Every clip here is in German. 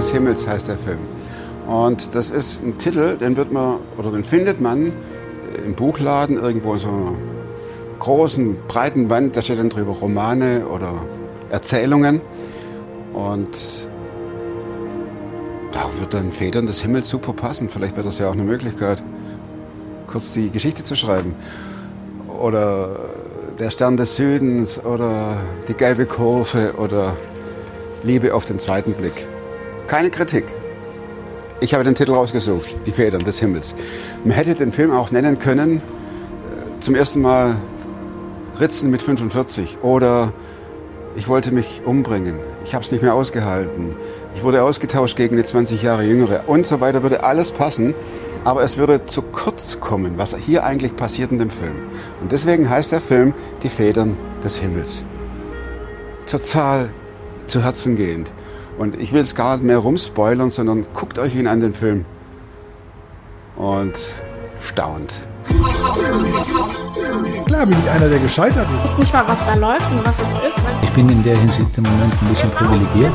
des Himmels heißt der Film. Und das ist ein Titel, den wird man oder den findet man im Buchladen irgendwo in so einer großen, breiten Wand. Da steht dann drüber Romane oder Erzählungen. Und da wird dann Federn des Himmels super passen. Vielleicht wäre das ja auch eine Möglichkeit, kurz die Geschichte zu schreiben. Oder der Stern des Südens oder die gelbe Kurve oder Liebe auf den zweiten Blick. Keine Kritik. Ich habe den Titel rausgesucht, Die Federn des Himmels. Man hätte den Film auch nennen können, äh, zum ersten Mal Ritzen mit 45 oder ich wollte mich umbringen, ich habe es nicht mehr ausgehalten, ich wurde ausgetauscht gegen eine 20 Jahre jüngere und so weiter, würde alles passen, aber es würde zu kurz kommen, was hier eigentlich passiert in dem Film. Und deswegen heißt der Film Die Federn des Himmels. Total zu Herzen gehend. Und ich will es gar nicht mehr rumspoilern, sondern guckt euch ihn an, den Film. Und staunt. Klar bin ich einer, der gescheitert ist. Ich weiß nicht mal, was da läuft und was es ist. Ich bin in der Hinsicht im Moment ein bisschen privilegiert.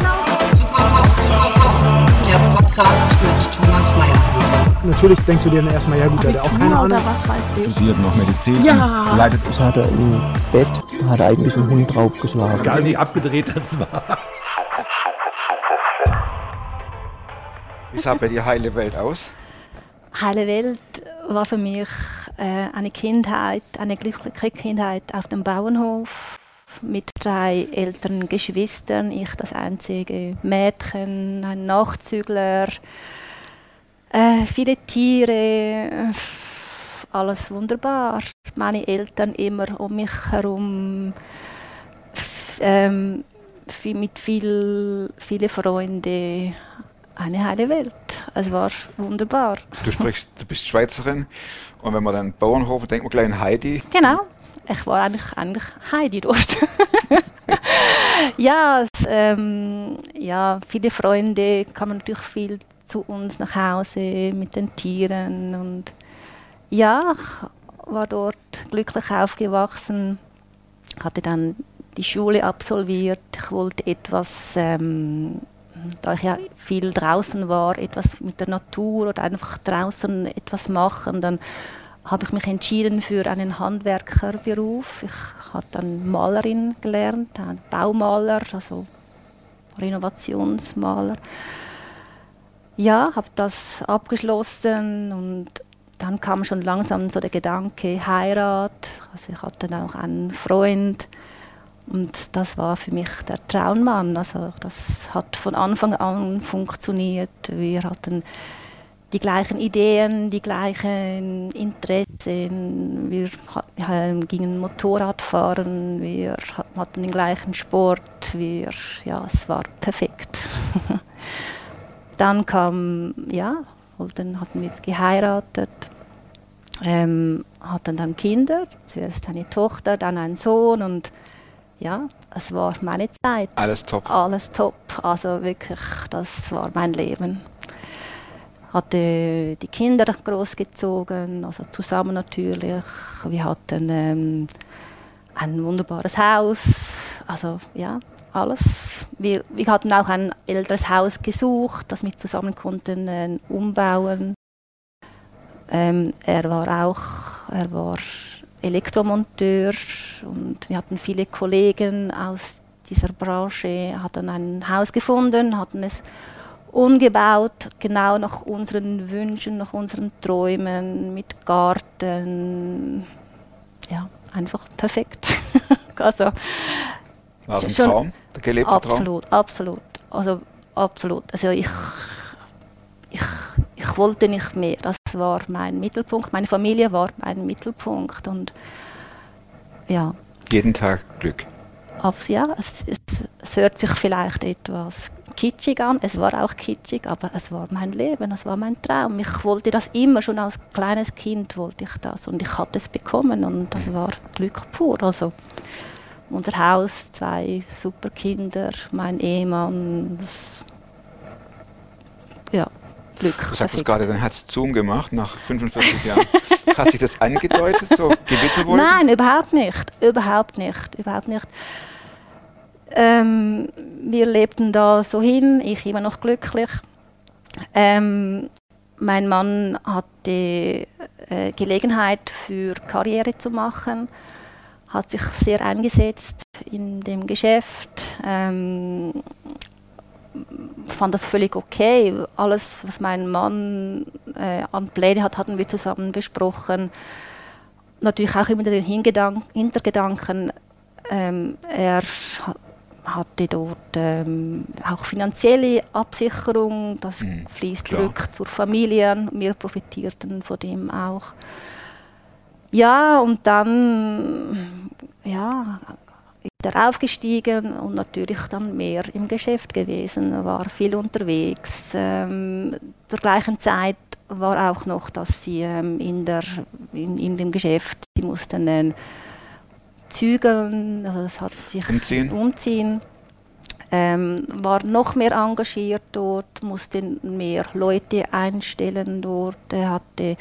Der Podcast mit Thomas Mayer. Natürlich denkst du dir dann erstmal, ja gut, der hat auch keine Ahnung. oder was weiß ich. studiert noch Medizin Ja. leidet Das hat er im Bett, hat er eigentlich einen Hund draufgeschlagen. Egal wie abgedreht das war. Wie sah bei dir heile Welt aus? Heile Welt war für mich äh, eine Kindheit, eine glückliche Kindheit auf dem Bauernhof mit drei älteren Geschwistern. Ich das einzige Mädchen, ein Nachzügler, äh, viele Tiere, alles wunderbar. Meine Eltern immer um mich herum, ähm, mit viel, viele Freunde. Eine heile Welt. Es war wunderbar. Du sprichst, du bist Schweizerin und wenn man dann Bauernhof denkt man gleich an Heidi. Genau. Ich war eigentlich, eigentlich Heidi dort. ja, es, ähm, ja, viele Freunde kamen natürlich viel zu uns nach Hause mit den Tieren und ja, ich war dort glücklich aufgewachsen, hatte dann die Schule absolviert. Ich wollte etwas, ähm, da ich ja viel draußen war, etwas mit der Natur oder einfach draußen etwas machen, dann habe ich mich entschieden für einen Handwerkerberuf. Ich habe dann Malerin gelernt, Baumaler, also Renovationsmaler. Ja, habe das abgeschlossen und dann kam schon langsam so der Gedanke Heirat. Also ich hatte dann auch einen Freund und das war für mich der Traummann. Also das hat von Anfang an funktioniert. Wir hatten die gleichen Ideen, die gleichen Interessen. Wir gingen Motorrad fahren, wir ha- hatten den gleichen Sport. Wir, ja, es war perfekt. Dann kam, ja, dann hatten wir geheiratet, ähm, hatten dann Kinder, zuerst eine Tochter, dann einen Sohn und ja, es war meine Zeit. Alles top. Alles top, also wirklich, das war mein Leben. Hatte die Kinder großgezogen, also zusammen natürlich. Wir hatten ähm, ein wunderbares Haus, also ja, alles. Wir, wir hatten auch ein älteres Haus gesucht, das wir zusammen konnten äh, umbauen. Ähm, er war auch, er war Elektromonteur und wir hatten viele Kollegen aus dieser Branche, hatten ein Haus gefunden, hatten es umgebaut, genau nach unseren Wünschen, nach unseren Träumen, mit Garten. Ja, einfach perfekt. also, War es ein schon- Traum? Der gelebte Traum? Absolut, absolut. Also absolut. Also ich, ich, ich wollte nicht mehr. Das war mein Mittelpunkt. Meine Familie war mein Mittelpunkt. Und ja, Jeden Tag Glück. abs- ja es, es, es hört sich vielleicht etwas kitschig an. Es war auch kitschig, aber es war mein Leben, es war mein Traum. Ich wollte das immer, schon als kleines Kind wollte ich das. Und ich hatte es bekommen und das war Glück pur. Also unser Haus, zwei super Kinder, mein Ehemann. Das, ja, Glück. Du sagtest perfekt. gerade, dann hat es Zoom gemacht nach 45 Jahren. Hat sich das angedeutet, so Gewitterwolken? Nein, überhaupt nicht. Überhaupt nicht. Überhaupt nicht. ähm, wir lebten da so hin, ich immer noch glücklich. Ähm, mein Mann hatte äh, Gelegenheit für Karriere zu machen, hat sich sehr eingesetzt in dem Geschäft, ähm, fand das völlig okay. Alles, was mein Mann äh, an Pläne hat, hatten wir zusammen besprochen. Natürlich auch immer den Hintergedanken, ähm, er hatte dort ähm, auch finanzielle Absicherung, das Mhm, fließt klar. zurück zur Familie, wir profitierten von dem auch. Ja, und dann ja, ist er aufgestiegen und natürlich dann mehr im Geschäft gewesen, war viel unterwegs. Ähm, zur gleichen Zeit war auch noch, dass sie ähm, in, der, in, in dem Geschäft, sie mussten äh, zügeln, also das hat sich Umziehen? umziehen. Ähm, war noch mehr engagiert dort, musste mehr Leute einstellen dort, hatte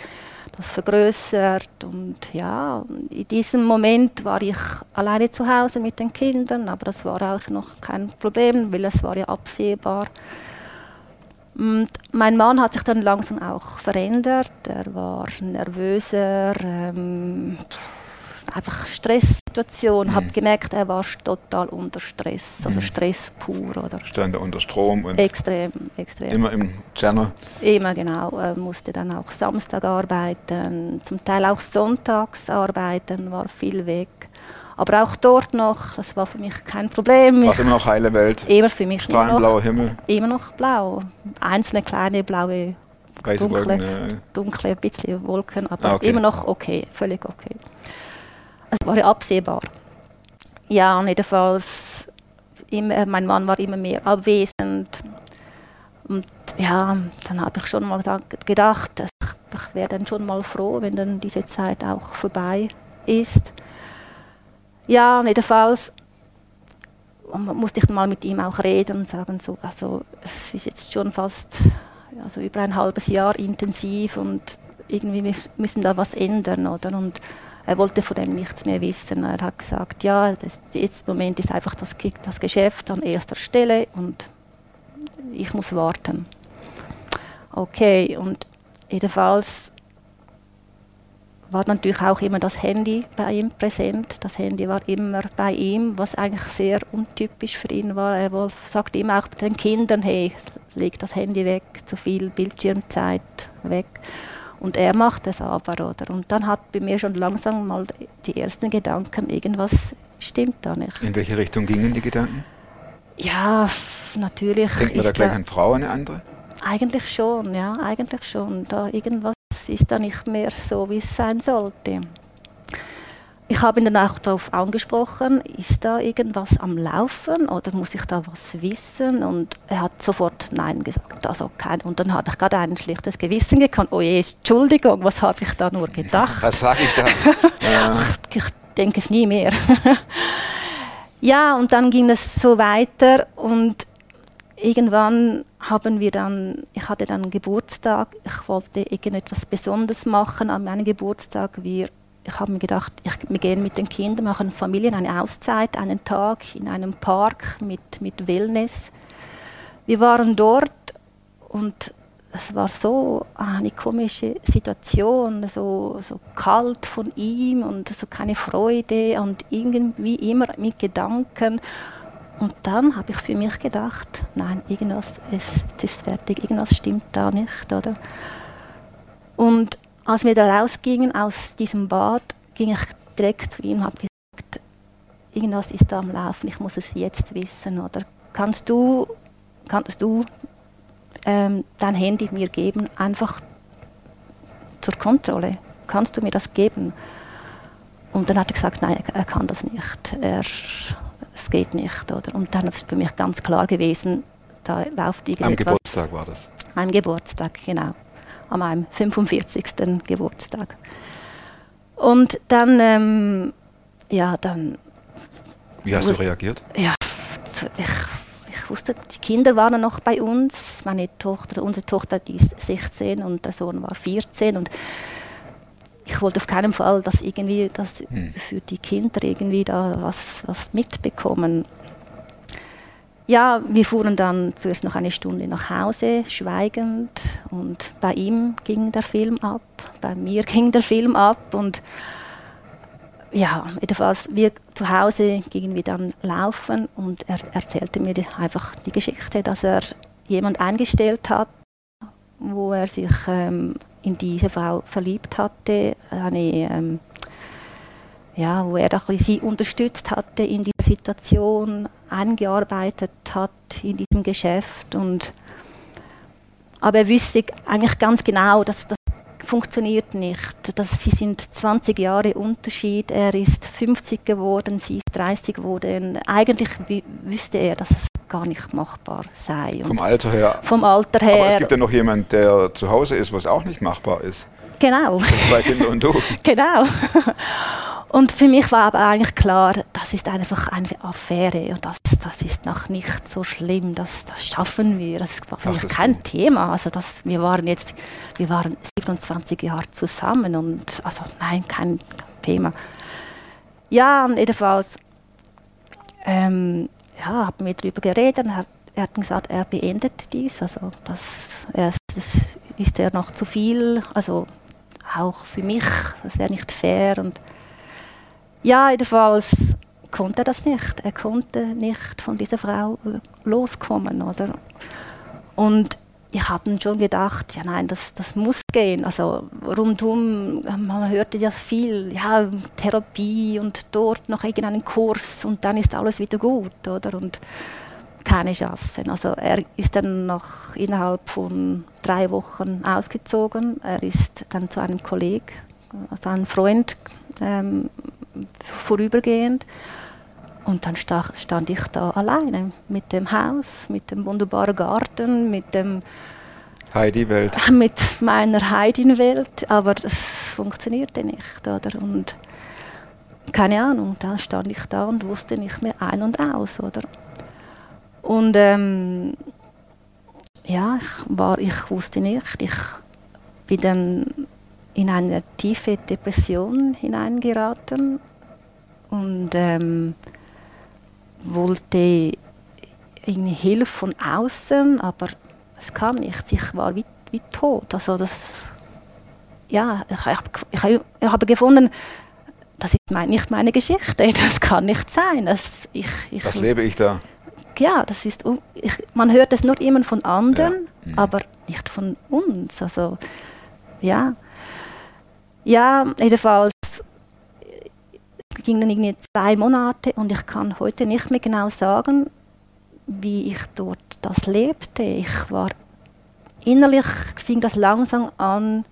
das vergrößert und ja, in diesem Moment war ich alleine zu Hause mit den Kindern, aber das war auch noch kein Problem, weil es war ja absehbar. Und mein Mann hat sich dann langsam auch verändert, er war nervöser, ähm, einfach Stresssituation, Mhm. habe gemerkt, er war total unter Stress, also Stress pur oder Stand unter Strom und extrem, extrem. immer im Channel. Immer genau. Er musste dann auch Samstag arbeiten, zum Teil auch sonntags arbeiten, war viel weg. Aber auch dort noch, das war für mich kein Problem. War immer noch heile Welt, immer für mich immer noch, strahlenblauer Himmel, immer noch blau. Einzelne kleine blaue, weiße dunkle, Wolken. dunkle bisschen Wolken, aber Ah, okay. immer noch okay, völlig okay. Es war ja absehbar. Ja, jedenfalls, immer, mein Mann war immer mehr abwesend. Und ja, dann habe ich schon mal da- gedacht, ich, wäre dann schon mal froh, wenn dann diese Zeit auch vorbei ist. Ja, jedenfalls musste ich mal mit ihm auch reden und sagen, so, also es ist jetzt schon fast also über ein halbes Jahr intensiv und irgendwie wir müssen da was ändern, oder? Und er wollte von dem nichts mehr wissen. Er hat gesagt, ja, das, jetzt im Moment ist einfach das, das Geschäft an erster Stelle und ich muss warten. Okay, und jedenfalls war natürlich auch immer das Handy bei ihm präsent. Das Handy war immer bei ihm, was eigentlich sehr untypisch für ihn war. Er sagte immer auch den Kindern, hey, leg das Handy weg, zu viel Bildschirmzeit weg. Und er macht es aber, oder? Und dann hat bei mir schon langsam mal die ersten Gedanken, irgendwas stimmt da nicht. In welche Richtung gingen die Gedanken? Ja, natürlich Denkt man da gleich da, an Frau, eine andere? eigentlich schon, ja, eigentlich schon. Da irgendwas ist da nicht mehr so, wie es sein sollte. Ich habe ihn dann auch darauf angesprochen, ist da irgendwas am Laufen oder muss ich da was wissen? Und er hat sofort Nein gesagt. Also kein, und dann habe ich gerade ein schlechtes Gewissen gekannt. Oh je, Entschuldigung, was habe ich da nur gedacht? Was sage ich da? ja. ich denke es nie mehr. ja, und dann ging es so weiter und irgendwann haben wir dann, ich hatte dann Geburtstag, ich wollte irgendetwas Besonderes machen an meinem Geburtstag. Wir, ich habe mir gedacht, ich, wir gehen mit den Kindern, machen Familien eine Auszeit, einen Tag in einem Park mit, mit Wellness. Wir waren dort und es war so eine komische Situation, so, so kalt von ihm und so keine Freude und irgendwie immer mit Gedanken. Und dann habe ich für mich gedacht, nein, irgendwas ist, ist fertig, irgendwas stimmt da nicht, oder? Und als wir da rausgingen aus diesem Bad, ging ich direkt zu ihm und habe gesagt, irgendwas ist da am Laufen, ich muss es jetzt wissen, oder? Kannst du, kannst du ähm, dein Handy mir geben, einfach zur Kontrolle? Kannst du mir das geben? Und dann hat er gesagt, nein, er kann das nicht. Er, es geht nicht. Oder? Und dann ist es für mich ganz klar gewesen, da läuft Am irgendetwas. Geburtstag war das. Am Geburtstag, genau. An meinem 45. Geburtstag. Und dann, ähm, ja, dann, Wie hast du reagiert? ja, ich, ich wusste, die Kinder waren noch bei uns. Meine Tochter, unsere Tochter, die ist 16 und der Sohn war 14 und ich wollte auf keinen Fall, dass irgendwie, dass Hm. für die Kinder irgendwie da was, was mitbekommen. Ja, wir fuhren dann zuerst noch eine Stunde nach Hause, schweigend. Und bei ihm ging der Film ab, bei mir ging der Film ab. Und ja, jedenfalls, wir zu Hause gingen wir dann laufen und er erzählte mir die, einfach die Geschichte, dass er jemand eingestellt hat, wo er sich ähm, in diese Frau verliebt hatte, eine, ähm, ja, wo er sie unterstützt hatte in dieser Situation, eingearbeitet hat in diesem Geschäft und aber er wüsste eigentlich ganz genau, dass das funktioniert nicht. Das, sie sind 20 Jahre Unterschied. Er ist 50 geworden, sie ist 30 geworden. Eigentlich wüsste er, dass es gar nicht machbar sei. Und vom Alter her. Vom Alter her. Aber es gibt ja noch jemanden, der zu Hause ist, was auch nicht machbar ist. Genau. Zwei Kinder und du. genau. Und für mich war aber eigentlich klar, das ist einfach eine Affäre und das, das ist noch nicht so schlimm, das, das schaffen wir. Das war für mich kein gut. Thema. Also das, wir waren jetzt, wir waren 27 Jahre zusammen und also nein, kein, Thema. Ja, jedenfalls ähm, ja, haben wir darüber geredet. Er, er hat gesagt, er beendet dies. Also das, er, das ist er noch zu viel. Also auch für mich, das wäre nicht fair und ja, jedenfalls konnte er das nicht. Er konnte nicht von dieser Frau äh, loskommen, oder? Und ich habe schon gedacht, ja nein, das, das muss gehen. Also rundum, man hörte ja viel, ja, Therapie und dort noch irgendeinen Kurs und dann ist alles wieder gut, oder? Und keine Chance. Also er ist dann noch innerhalb von drei Wochen ausgezogen. Er ist dann zu einem Kollegen, also einem Freund ähm, vorübergehend. Und dann stand ich da alleine mit dem Haus, mit dem wunderbaren Garten, mit dem Heidi-Welt. Mit meiner Heidi-Welt, aber das funktionierte nicht. Oder? Und keine Ahnung, da stand ich da und wusste nicht mehr ein und aus. Oder? Und ähm, ja, ich, war, ich wusste nicht. Ich bin dann in eine tiefe Depression hineingeraten und ähm, wollte Hilfe von außen, aber es kam nichts. Ich war wie, wie tot. Also das, ja, ich, ich, ich, ich habe gefunden, das ist mein, nicht meine Geschichte. Das kann nicht sein. Das, ich, ich, Was lebe ich da? Ja, das ist, ich, man hört es nur immer von anderen, ja. mhm. aber nicht von uns. Also, ja. Ja, jedenfalls ging dann irgendwie zwei Monate und ich kann heute nicht mehr genau sagen, wie ich dort das lebte. Ich war innerlich fing das langsam an,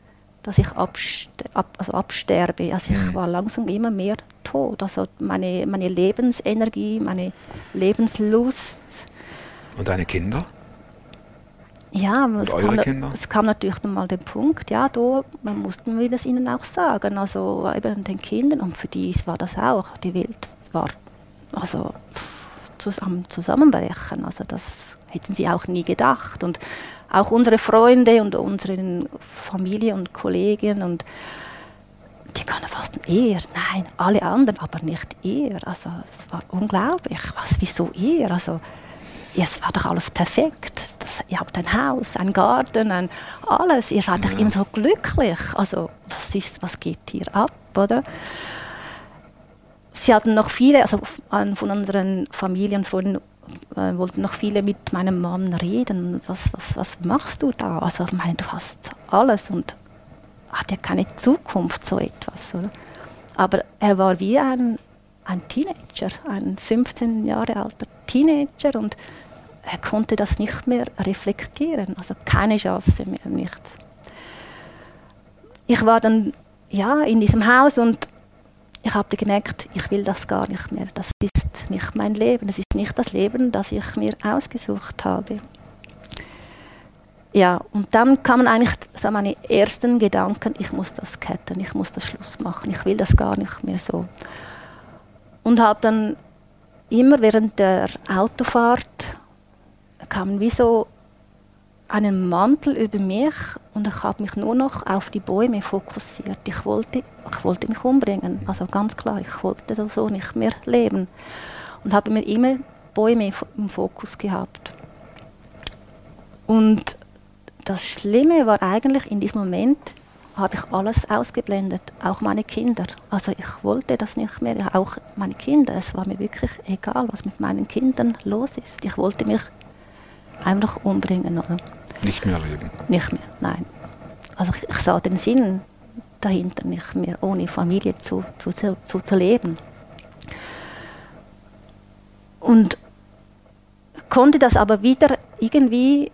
dass ich abste ab, also absterbe. Also ich mhm. war langsam immer mehr tot. Also meine, meine Lebensenergie, meine Lebenslust. Und deine Kinder? Ja, es kam, es kam, natürlich nochmal der Punkt, ja, da mussten wir das ihnen auch sagen, also eben den Kindern und für die war das auch, die Welt war also zusammen, zusammenbrechen, also das hätten sie auch nie gedacht und auch unsere Freunde und unsere Familie und Kollegen und die können fast eher, nein, alle anderen, aber nicht er, also es war unglaublich, was, wieso er, also ja, es war doch alles perfekt. Ihr habt ein Haus, ein Garten, ein, alles. Ihr seid doch immer so glücklich. Also, was, ist, was geht hier ab, oder? Sie hatten noch viele, also von unseren Familienfreunden äh, wollten noch viele mit meinem Mann reden. Was, was, was machst du da? Also, ich meine, du hast alles und hat ja keine Zukunft, so etwas. Oder? Aber er war wie ein, ein Teenager, ein 15 Jahre alter Teenager und er konnte das nicht mehr reflektieren, also keine Chance mehr, nichts. Ich war dann ja, in diesem Haus und ich habe gemerkt, ich will das gar nicht mehr. Das ist nicht mein Leben. Es ist nicht das Leben, das ich mir ausgesucht habe. Ja, und dann kamen eigentlich so meine ersten Gedanken, ich muss das ketten, ich muss das Schluss machen, ich will das gar nicht mehr so. Und habe dann immer während der Autofahrt kam wie so einen Mantel über mich und ich habe mich nur noch auf die Bäume fokussiert. Ich wollte, ich wollte mich umbringen, also ganz klar, ich wollte so nicht mehr leben und habe mir immer Bäume im Fokus gehabt. Und das Schlimme war eigentlich in diesem Moment, habe ich alles ausgeblendet, auch meine Kinder. Also ich wollte das nicht mehr, auch meine Kinder. Es war mir wirklich egal, was mit meinen Kindern los ist. Ich wollte mich einfach umbringen. Oder? Nicht mehr leben. Nicht mehr, nein. Also ich, ich sah den Sinn dahinter nicht mehr, ohne Familie zu, zu, zu, zu, leben. Und konnte das aber wieder irgendwie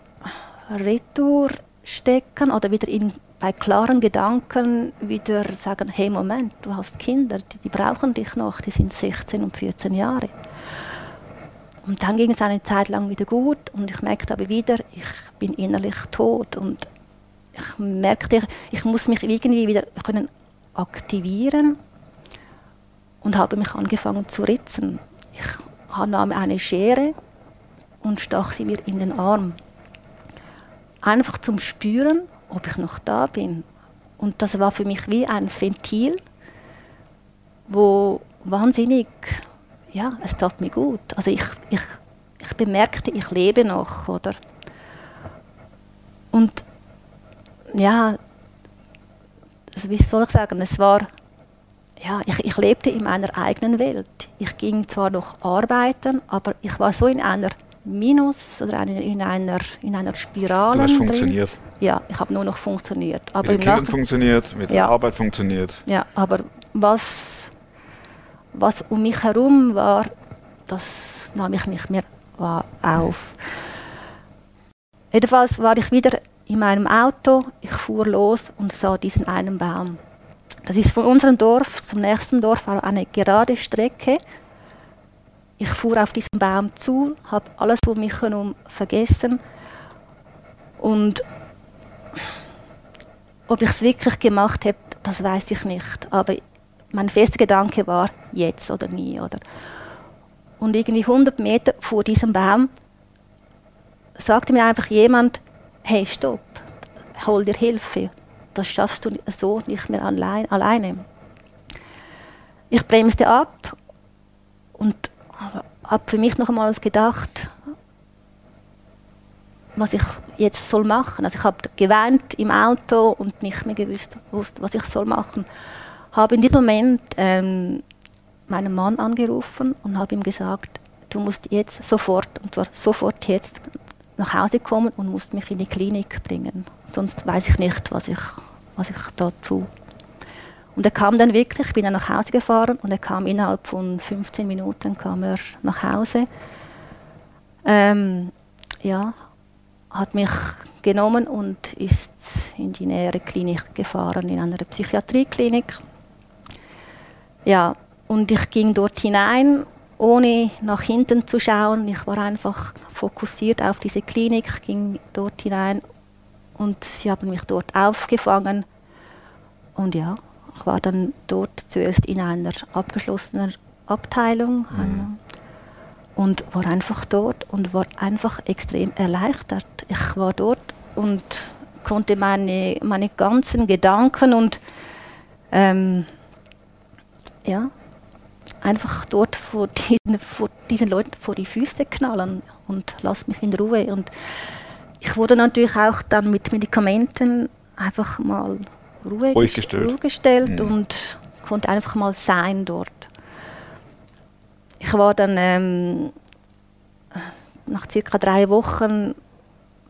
retour stecken oder wieder in, bei klaren Gedanken wieder sagen, hey Moment, du hast Kinder, die, die brauchen dich noch, die sind 16 und 14 Jahre. Und dann ging es eine Zeit lang wieder gut und ich merkte aber wieder, ich bin innerlich tot und ich merkte, ich muss mich irgendwie wieder können aktivieren und habe mich angefangen zu ritzen. Ich nahm eine Schere und stach sie mir in den Arm. Einfach zum Spüren, ob ich noch da bin. Und das war für mich wie ein Ventil, wo wahnsinnig, ja, es tat mir gut. Also ich, ich, ich bemerkte, ich lebe noch, oder? Und ja, also wie soll ich sagen, es war, ja, ich, ich lebte in meiner eigenen Welt. Ich ging zwar noch arbeiten, aber ich war so in einer Minus oder in einer, in einer Spirale. Du hast drin. funktioniert. Ja, ich habe nur noch funktioniert. Aber mit den Kindern funktioniert, mit Ja. der Arbeit funktioniert. ja, aber was, was um mich herum war, das nahm ich nicht mehr auf. Jedenfalls war ich wieder in meinem Auto, ich fuhr los und sah diesen einen Baum. Das ist von unserem Dorf zum nächsten Dorf eine gerade Strecke. Ich fuhr auf diesen Baum zu, habe alles um mich herum vergessen und ob ich es wirklich gemacht habe, das weiß ich nicht. Aber mein fester Gedanke war, jetzt oder nie. Oder? Und irgendwie 100 Meter vor diesem Baum sagte mir einfach jemand, hey, stopp, hol dir Hilfe. Das schaffst du so nicht mehr allein, alleine. Ich bremste ab und habe für mich noch einmal gedacht, was ich jetzt soll machen. Also ich habe geweint im Auto und nicht mehr gewusst, was ich soll machen. Habe in diesem Moment ähm, meinen Mann angerufen und habe ihm gesagt, du musst jetzt sofort, und zwar sofort jetzt, nach Hause kommen und musst mich in die Klinik bringen. Sonst weiß ich nicht, was ich, was ich da tue. Und er kam dann wirklich, ich bin dann nach Hause gefahren und er kam innerhalb von 15 Minuten kam er nach Hause. Ähm, ja, hat mich genommen und ist in die nähere Klinik gefahren, in einer Psychiatrieklinik. Ja, und ich ging dort hinein, ohne nach hinten zu schauen. Ich war einfach fokussiert auf diese Klinik, ging dort hinein und sie haben mich dort aufgefangen. Und ja, ich war dann dort zuerst in einer abgeschlossenen Abteilung mhm. und war einfach dort und war einfach extrem erleichtert. Ich war dort und konnte meine, meine ganzen Gedanken und ähm, ja, einfach dort vor diesen, vor diesen Leuten vor die Füße knallen und lass mich in Ruhe. Und ich wurde natürlich auch dann mit Medikamenten einfach mal Ruhe Ruhig gestellt, Ruhe gestellt mhm. und konnte einfach mal sein dort. Ich war dann ähm, nach circa drei Wochen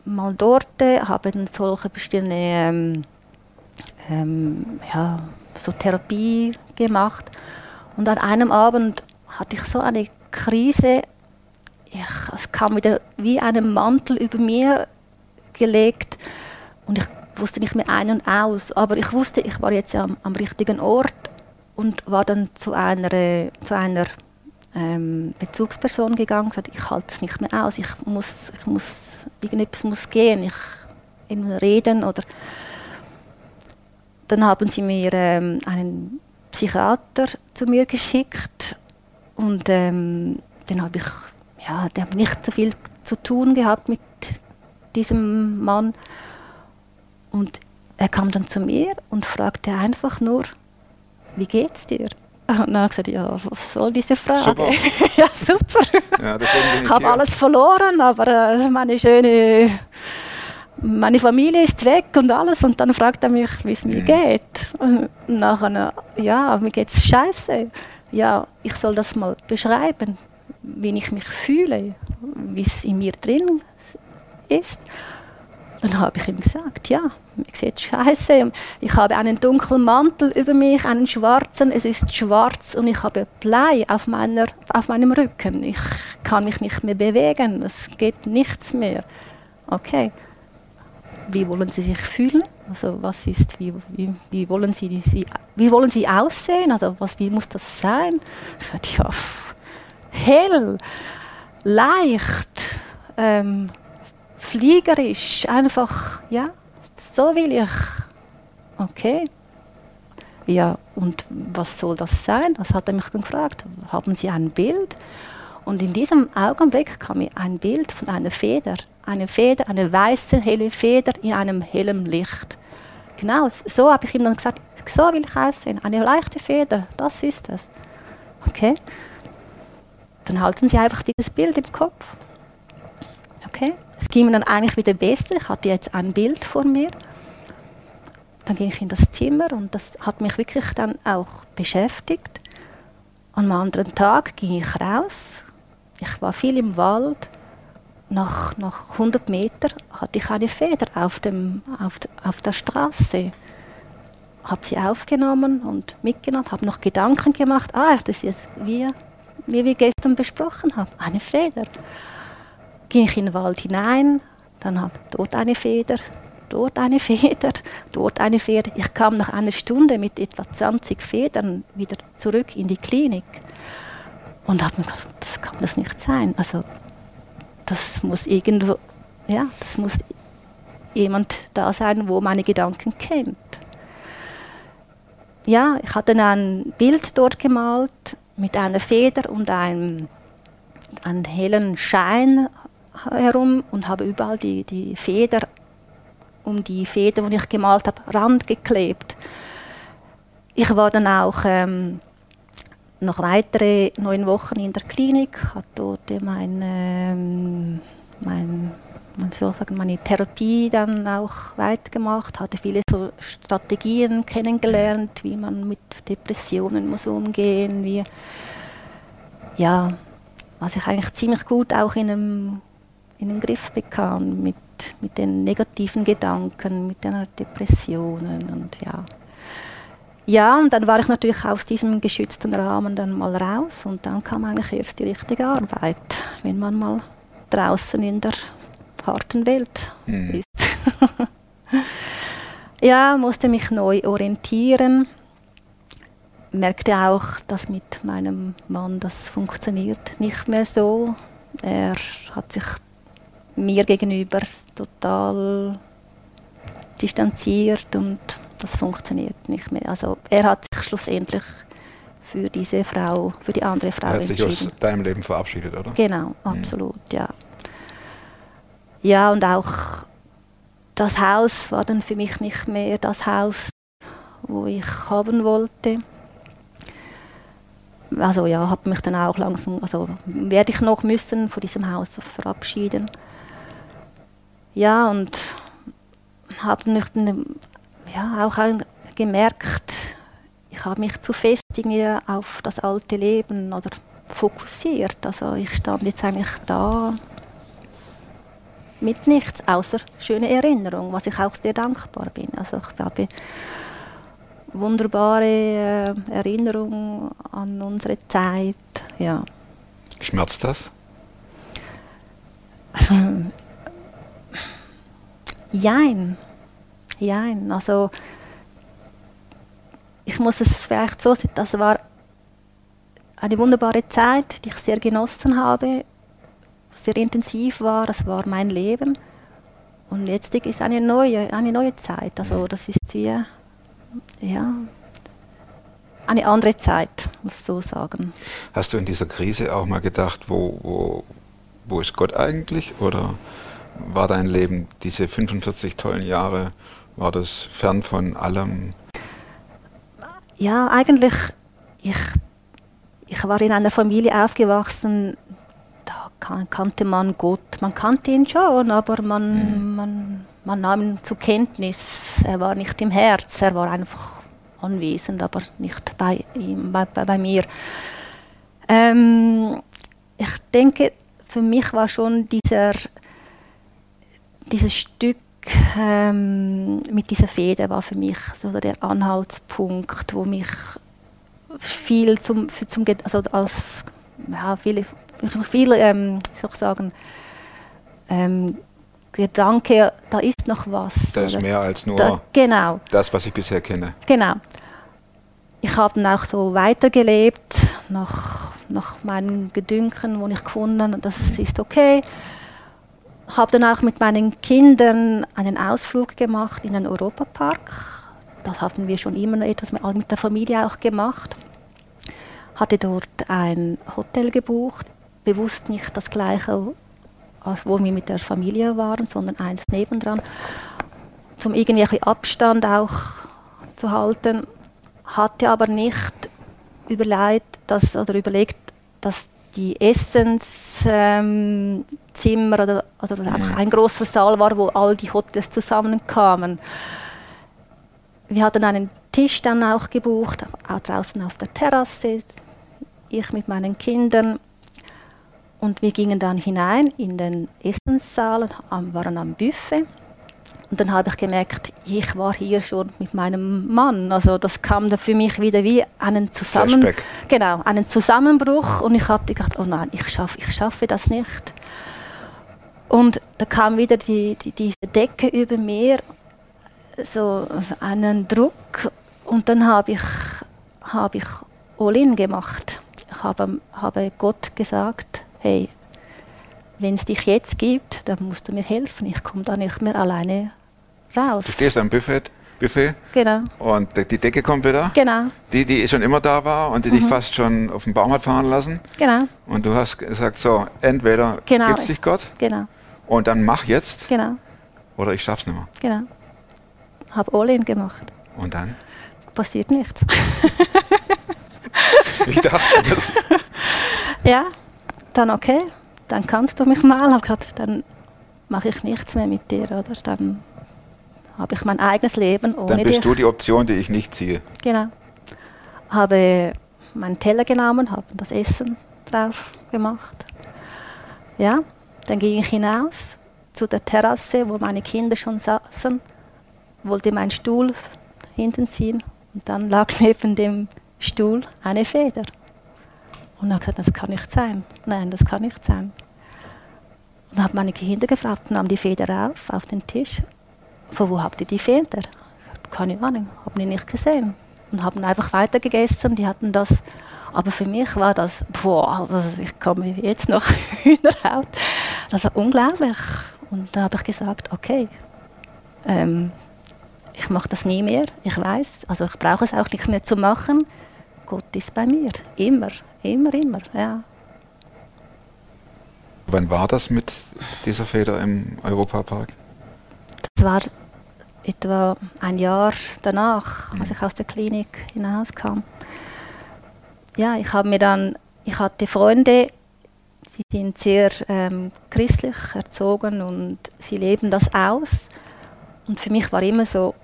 mal dort, habe dann solche bestimmte ähm, ähm, ja, so Therapie gemacht. Und an einem Abend hatte ich so eine Krise. Ich, es kam wieder wie ein Mantel über mir gelegt und ich wusste nicht mehr ein und aus. Aber ich wusste, ich war jetzt am, am richtigen Ort und war dann zu einer, zu einer ähm, Bezugsperson gegangen und ich halte es nicht mehr aus. Ich muss, ich muss, irgendetwas muss gehen. Ich reden oder dann haben sie mir ähm, einen Psychiater zu mir geschickt und ähm, dann habe ich ja, der hat nicht so viel zu tun gehabt mit diesem Mann und er kam dann zu mir und fragte einfach nur, wie geht's dir? Und dann habe ich gesagt, ja, was soll diese Frage? Super. ja, super. Ja, Ich habe alles verloren, aber äh, meine schöne, meine Familie ist weg und alles. Und dann fragt er mich, wie es mir Mhm. geht. Und nachher, ja, mir geht's scheiße. Ja, ich soll das mal beschreiben, wie ich mich fühle, wie es in mir drin ist. Dann habe ich ihm gesagt, ja, mir sieht scheiße. Ich habe einen dunklen Mantel über mich, einen schwarzen. Es ist schwarz und ich habe Blei auf, meiner, auf meinem Rücken. Ich kann mich nicht mehr bewegen. Es geht nichts mehr. Okay. Wie wollen Sie sich fühlen? Also was ist, wie, wie, wie, wollen, Sie, Sie, wie wollen Sie aussehen? Also was, wie muss das sein? Ich sagte, ja, pff, hell, leicht, ähm, fliegerisch, einfach, ja, so will ich. Okay. Ja, und was soll das sein? Das hat er mich dann gefragt. Haben Sie ein Bild? Und in diesem Augenblick kam mir ein Bild von einer Feder. Eine Feder, eine weiße, helle Feder in einem hellen Licht. Genau, so habe ich ihm dann gesagt, so will ich aussehen. Eine leichte Feder, das ist es. Okay. Dann halten Sie einfach dieses Bild im Kopf. Okay. Es ging mir dann eigentlich wieder besser. Ich hatte jetzt ein Bild vor mir. Dann ging ich in das Zimmer und das hat mich wirklich dann auch beschäftigt. Am anderen Tag ging ich raus. Ich war viel im Wald. Nach, nach 100 Metern hatte ich eine Feder auf, dem, auf, auf der Straße. Habe sie aufgenommen und mitgenommen, habe noch Gedanken gemacht. Ah, das ist wie, wie wir gestern besprochen haben. Eine Feder ging ich in den Wald hinein, dann habe dort eine Feder, dort eine Feder, dort eine Feder. Ich kam nach einer Stunde mit etwa 20 Federn wieder zurück in die Klinik und habe mir gedacht, das kann das nicht sein. Also das muss irgendwo, ja, das muss jemand da sein, wo meine Gedanken kennt. Ja, ich hatte ein Bild dort gemalt mit einer Feder und einem, einem hellen Schein herum und habe überall die, die Feder um die Feder, die ich gemalt habe, Rand geklebt. Ich war dann auch ähm, noch weitere neun Wochen in der Klinik, habe dort mein, ähm, mein, man soll sagen, meine Therapie dann auch weitergemacht, hatte viele so Strategien kennengelernt, wie man mit Depressionen muss umgehen, wie ja, was ich eigentlich ziemlich gut auch in einem in den Griff bekam mit, mit den negativen Gedanken, mit den Depressionen und ja. Ja, und dann war ich natürlich aus diesem geschützten Rahmen dann mal raus und dann kam eigentlich erst die richtige Arbeit, wenn man mal draußen in der harten Welt Hm. ist. ja, musste mich neu orientieren, merkte auch, dass mit meinem Mann das funktioniert nicht mehr so. Er hat sich mir gegenüber total distanziert und das funktioniert nicht mehr. Also er hat sich schlussendlich für diese Frau, für die andere Frau Er hat sich aus entschieden. deinem Leben verabschiedet, oder? Genau, absolut, ja. Ja, und auch das Haus war dann für mich nicht mehr das Haus, wo ich haben wollte. Also ja, habe mich dann auch langsam, also werde ich noch müssen von diesem Haus verabschieden. Ja, und habe mich dann ja, auch gemerkt, ich habe mich zu fest auf das alte Leben oder fokussiert. Also ich stand jetzt eigentlich da mit nichts, außer schöne Erinnerung, was ich auch sehr dankbar bin. Also ich habe wunderbare äh, Erinnerungen an unsere Zeit. Ja. Schmerzt das? Jein. Jein. Also, ich muss es vielleicht so sagen, das war eine wunderbare Zeit, die ich sehr genossen habe, sehr intensiv war, das war mein Leben. Und jetzt ist eine neue, eine neue Zeit. Also das ist wie, ja, eine andere Zeit, muss ich so sagen. Hast du in dieser Krise auch mal gedacht, wo, wo, wo ist Gott eigentlich? Oder war dein Leben, diese 45 tollen Jahre, war das fern von allem? Ja, eigentlich, ich ich war in einer Familie aufgewachsen, da kan kannte man Gott. Man kannte ihn schon, aber man, man, man nahm ihn zur Kenntnis. Er war nicht im Herz, er war einfach anwesend, aber nicht bei, ihm, bei, bei, bei mir. Ähm, ich denke, für mich war schon dieser, dieses Stück ähm, mit dieser Feder war für mich so der Anhaltspunkt, wo mich viel zum, zum also als ja, viele, viele ähm, soll ich sagen, ähm, Gedanke, da ist noch was. Da ist mehr als nur da, genau. das, was ich bisher kenne. Genau. Ich habe dann auch so weitergelebt, nach, nach meinen Gedünken, wo ich gefunden habe, das ist okay. Habe dann auch mit meinen Kindern einen Ausflug gemacht in den Europapark. Das hatten wir schon immer etwas mit der Familie auch gemacht. Hatte dort ein Hotel gebucht, bewusst nicht das gleiche, als wo wir mit der Familie waren, sondern eins nebendran, zum irgendwie Abstand auch zu halten hatte aber nicht überlegt, dass, oder überlegt, dass die Essenszimmer ähm, oder, also einfach ein großer Saal war, wo all die Hotels zusammenkamen. Wir hatten einen Tisch dann auch gebucht, auch draußen auf der Terrasse, ich mit meinen Kindern. Und wir gingen dann hinein in den Essenssaal, waren am Buffet. Und dann habe ich gemerkt, ich war hier schon mit meinem Mann. Also das kam da für mich wieder wie einen, Zusammen genau, einen Zusammenbruch. Und ich habe gedacht, oh nein, ich schaffe, ich schaffe das nicht. Und da kam wieder die, die, diese Decke über mir, so einen Druck. Und dann habe ich, habe ich All-In gemacht. Ich habe, habe Gott gesagt, hey, wenn es dich jetzt gibt, dann musst du mir helfen. Ich komme da nicht mehr alleine raus. Du stehst am Buffet, Buffet genau. und die Decke kommt wieder. Genau. Die, die schon immer da war und die mhm. dich fast schon auf den Baum hat fahren lassen. Genau. Und du hast gesagt, so, entweder genau. gibt's dich Gott genau. und dann mach jetzt genau. oder ich schaff's nicht mehr. Genau. Hab All-In gemacht. Und dann? Passiert nichts. ich dachte das. ja, dann okay. Dann kannst du mich mal. Grad, dann mache ich nichts mehr mit dir, oder? Dann habe ich mein eigenes Leben ohne Dann bist dich. du die Option, die ich nicht ziehe. Genau. Habe meinen Teller genommen, habe das Essen drauf gemacht. Ja, dann ging ich hinaus zu der Terrasse, wo meine Kinder schon saßen, wollte meinen Stuhl hinten ziehen und dann lag neben dem Stuhl eine Feder. Und habe gesagt, das kann nicht sein. Nein, das kann nicht sein. Und habe meine Kinder gefragt, nahm die Feder auf, auf den Tisch von wo habt ihr die Feder? Keine Ahnung, habe ich nicht gesehen. Und haben einfach weiter gegessen, die hatten das. Aber für mich war das, boah, also ich komme jetzt noch Hühnerhaut. Das war unglaublich. Und da habe ich gesagt, okay, ähm, ich mache das nie mehr. Ich weiß, also ich brauche es auch nicht mehr zu machen. Gott ist bei mir, immer, immer, immer, ja. Wann war das mit dieser Feder im Europapark? Das war etwa ein Jahr danach, als ich aus der Klinik hinauskam. Ja, ich habe mir dann, ich hatte Freunde, sie sind sehr ähm, christlich erzogen und sie leben das aus. Und für mich war immer so,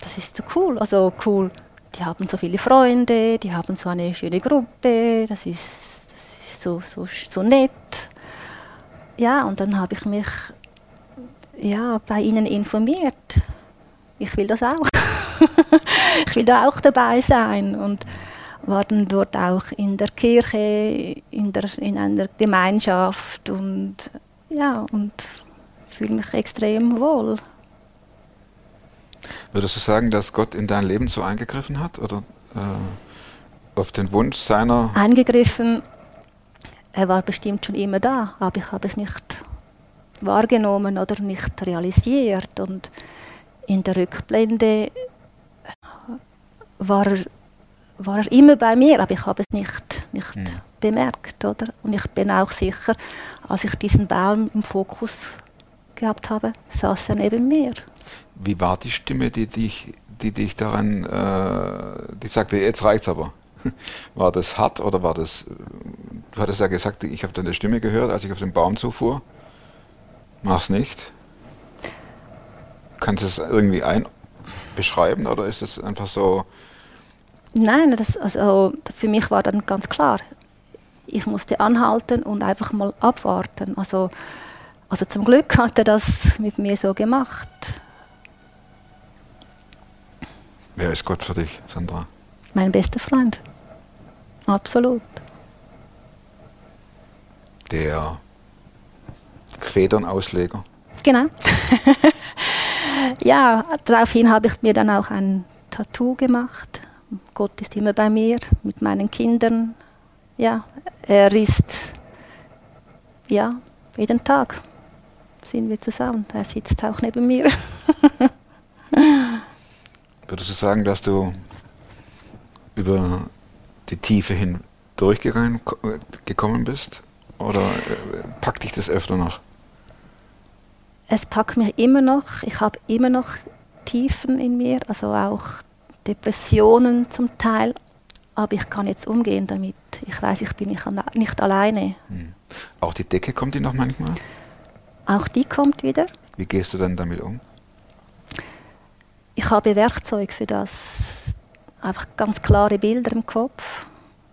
das ist so cool, also cool. Die haben so viele Freunde, die haben so eine schöne Gruppe, das ist, das ist so, so, so nett. Ja, und dann habe ich mich ja, bei ihnen informiert ich will das auch. ich will da auch dabei sein und war dann dort auch in der Kirche, in, der, in einer Gemeinschaft und ja, und fühle mich extrem wohl. Würdest du sagen, dass Gott in dein Leben so eingegriffen hat oder äh, auf den Wunsch seiner? Eingegriffen, er war bestimmt schon immer da, aber ich habe es nicht wahrgenommen oder nicht realisiert und in der Rückblende war er, war er immer bei mir, aber ich habe es nicht, nicht mhm. bemerkt. Oder? Und ich bin auch sicher, als ich diesen Baum im Fokus gehabt habe, saß er neben mir. Wie war die Stimme, die dich, die dich daran, äh, die sagte, jetzt reicht's aber? War das hart oder war das, du hattest ja gesagt, ich habe deine Stimme gehört, als ich auf den Baum zufuhr. Mach's nicht. Kannst du es irgendwie ein beschreiben oder ist es einfach so, Nein, das, also, für mich war dann ganz klar, ich musste anhalten und einfach mal abwarten. Also, also zum Glück hat er das mit mir so gemacht. wer ist Gott für dich, Sandra? Mein bester Freund. Absolut. Der Federnausleger. Genau. ja, daraufhin habe ich mir dann auch ein Tattoo gemacht. Gott ist immer bei mir, mit meinen Kindern. Ja, er ist, ja, jeden Tag sind wir zusammen. Er sitzt auch neben mir. Würdest du sagen, dass du über die Tiefe hin durchgegangen ko- gekommen bist? Oder äh, packt dich das öfter noch? Es packt mich immer noch. Ich habe immer noch Tiefen in mir, also auch Depressionen zum Teil. Aber ich kann jetzt umgehen damit. Ich weiß, ich bin nicht, nicht alleine. Auch die Decke kommt dir noch manchmal? Auch die kommt wieder. Wie gehst du dann damit um? Ich habe Werkzeug für das. Einfach ganz klare Bilder im Kopf,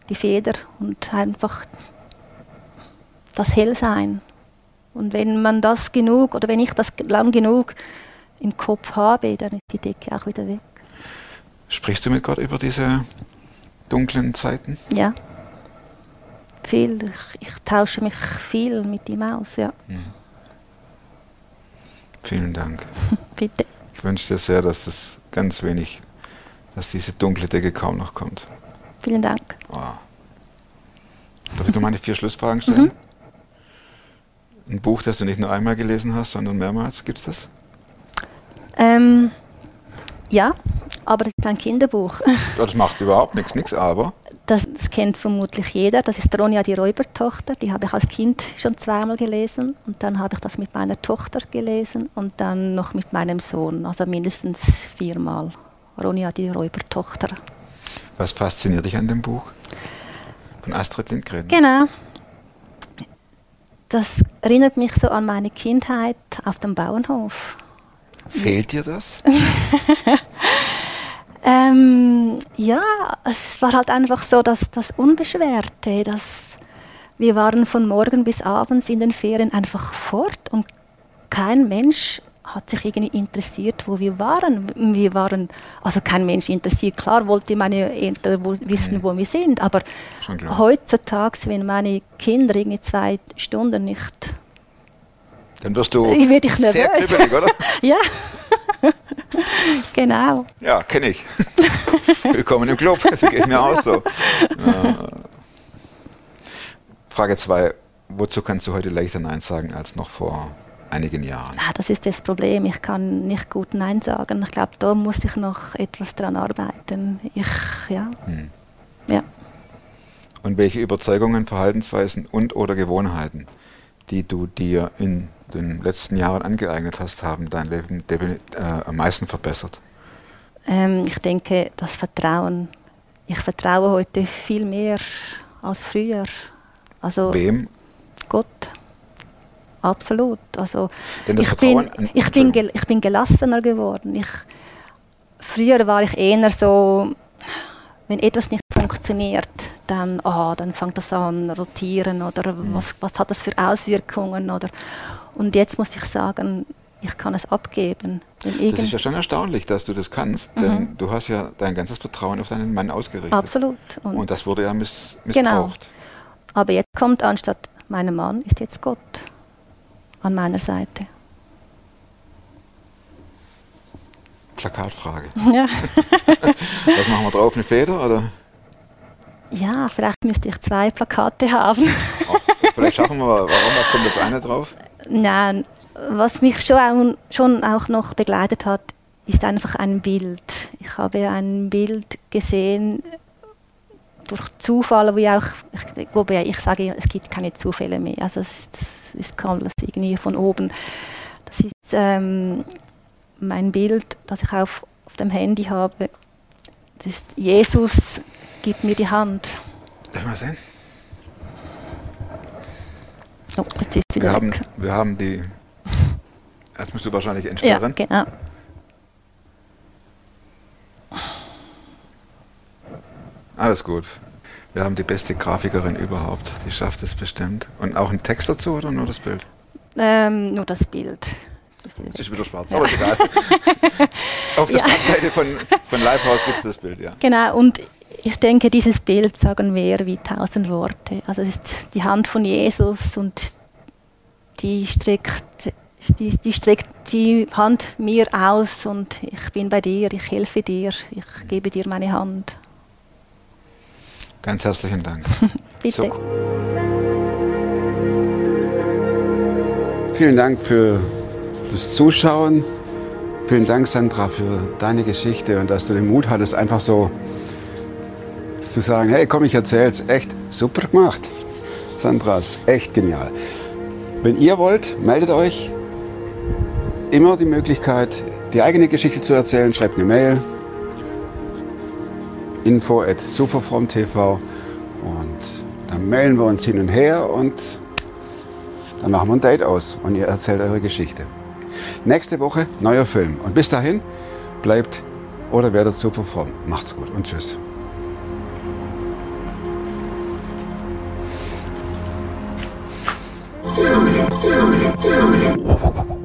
die Feder und einfach das Hellsein. Und wenn man das genug oder wenn ich das lang genug im Kopf habe, dann ist die Decke auch wieder weg. Sprichst du mit Gott über diese dunklen Zeiten? Ja. Viel. Ich, ich tausche mich viel mit ihm aus, ja. Vielen Dank. Bitte. Ich wünsche dir sehr, dass das ganz wenig, dass diese dunkle Decke kaum noch kommt. Vielen Dank. Wow. Darf ich noch meine vier Schlussfragen stellen? Ein Buch, das du nicht nur einmal gelesen hast, sondern mehrmals, gibt es das? Ähm, ja, aber das ist ein Kinderbuch. Das macht überhaupt nichts, nichts aber. Das, das kennt vermutlich jeder. Das ist Ronja, die Räubertochter. Die habe ich als Kind schon zweimal gelesen. Und dann habe ich das mit meiner Tochter gelesen und dann noch mit meinem Sohn. Also mindestens viermal. Ronja, die Räubertochter. Was fasziniert dich an dem Buch? Von Astrid Lindgren. Genau. Das erinnert mich so an meine Kindheit auf dem Bauernhof. Fehlt dir das? Ähm, ja, es war halt einfach so, dass das Unbeschwerte, dass wir waren von morgen bis abends in den Ferien einfach fort und kein Mensch hat sich irgendwie interessiert, wo wir waren. Wir waren, also kein Mensch interessiert. Klar wollte meine Eltern wissen, wo wir sind, aber heutzutage, wenn meine Kinder irgendwie zwei Stunden nicht, Dann wirst du Ich ich sehr kribbelig, oder? ja, genau. Ja, kenne ich. Willkommen im Club. Das geht mir auch so. Frage 2. Wozu kannst du heute leichter Nein sagen als noch vor einigen Jahren? Ah, das ist das Problem. Ich kann nicht gut Nein sagen. Ich glaube, da muss ich noch etwas dran arbeiten. Ich, ja. Hm. Ja. Und welche Überzeugungen, Verhaltensweisen und oder Gewohnheiten, die du dir in den letzten Jahren angeeignet hast, haben dein Leben äh, am meisten verbessert? Ähm, ich denke, das Vertrauen. Ich vertraue heute viel mehr als früher. Also Wem? Absolut. Also ich, bin, ich, bin gel, ich bin gelassener geworden. Ich, früher war ich eher so, wenn etwas nicht funktioniert, dann, ah, dann fängt das an rotieren oder Mhm. was, was hat das für Auswirkungen oder und jetzt muss ich sagen, ich kann es abgeben. Das irgend- ist ja schon erstaunlich, dass du das kannst, denn du hast ja dein ganzes Vertrauen auf deinen Mann ausgerichtet. absolut. Und, Und das wurde ja miss Genau. missbraucht. aber jetzt kommt anstatt meinem Mann ist jetzt Gott an meiner Seite. Plakatfrage. Ja. Was machen wir drauf? Eine Feder? Oder? ja, vielleicht müsste ich zwei Plakate haben. Auch, vielleicht schaffen wir, warum? Was kommt jetzt eine drauf? Nein, was mich schon auch, schon auch noch begleitet hat, ist einfach ein Bild. Ich habe ein Bild gesehen durch Zufall, wie auch, ich, ich sage, es gibt keine Zufälle mehr. Also es, ist- es kam das irgendwie von oben. Das ist ähm, mein Bild, das ich auf, auf dem Handy habe. Das ist Jesus gib mir die Hand. Darf ich mal sehen? Oh, jetzt ist sie Wir wieder haben, wir haben die. Erst musst du wahrscheinlich Ja, entsperren. genau. Alles gut. Wir haben die beste Grafikerin überhaupt. Die schafft es bestimmt. Und auch einen Text dazu oder nur das Bild? Ähm, nur das Bild. Es ist wieder schwarz, aber ist egal. Auf der Ja. Startseite von, von Livehouse gibt es das Bild, ja. Genau, und ich denke, dieses Bild sagen mehr wie tausend Worte. Also es ist die Hand von Jesus und die streckt, die, die streckt die Hand mir aus und ich bin bei dir, ich helfe dir, ich gebe dir meine Hand. Ganz herzlichen Dank. Bitte. So. Vielen Dank für das Zuschauen. Vielen Dank, Sandra, für deine Geschichte und dass du den Mut hattest, einfach so zu sagen, hey, komm, ich erzähl's. Echt super gemacht. Sandra, ist echt genial. Wenn ihr wollt, meldet euch. Immer die Möglichkeit, die eigene Geschichte zu erzählen. Schreibt eine Mail. Info at superfromtv und dann mailen wir uns hin und her und dann machen wir ein Date aus und ihr erzählt eure Geschichte. Nächste Woche neuer Film. Und bis dahin bleibt oder werdet super. Macht's gut und tschüss. Tell me, tell me, tell me.